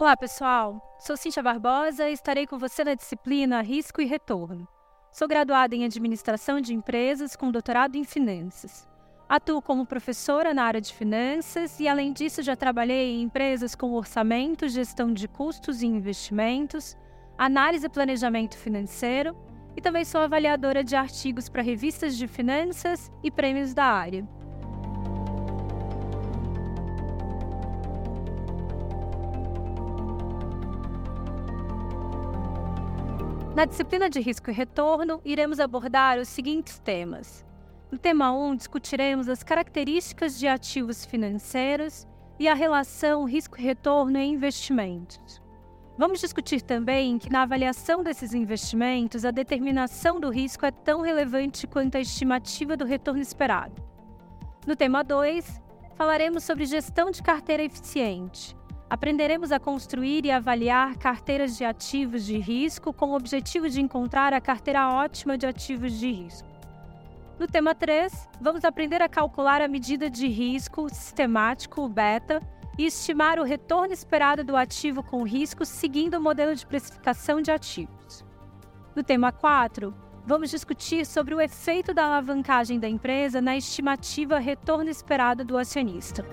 Olá, pessoal. Sou Cíntia Barbosa e estarei com você na disciplina Risco e Retorno. Sou graduada em Administração de Empresas com doutorado em Finanças. Atuo como professora na área de finanças e, além disso, já trabalhei em empresas com orçamento, gestão de custos e investimentos, análise e planejamento financeiro e também sou avaliadora de artigos para revistas de finanças e prêmios da área. Na disciplina de risco e retorno, iremos abordar os seguintes temas. No tema 1, discutiremos as características de ativos financeiros e a relação risco-retorno em investimentos. Vamos discutir também que, na avaliação desses investimentos, a determinação do risco é tão relevante quanto a estimativa do retorno esperado. No tema 2, falaremos sobre gestão de carteira eficiente, Aprenderemos a construir e avaliar carteiras de ativos de risco com o objetivo de encontrar a carteira ótima de ativos de risco. No tema 3, vamos aprender a calcular a medida de risco sistemático, o beta, e estimar o retorno esperado do ativo com risco seguindo o modelo de precificação de ativos. No tema 4, vamos discutir sobre o efeito da alavancagem da empresa na estimativa retorno esperado do acionista.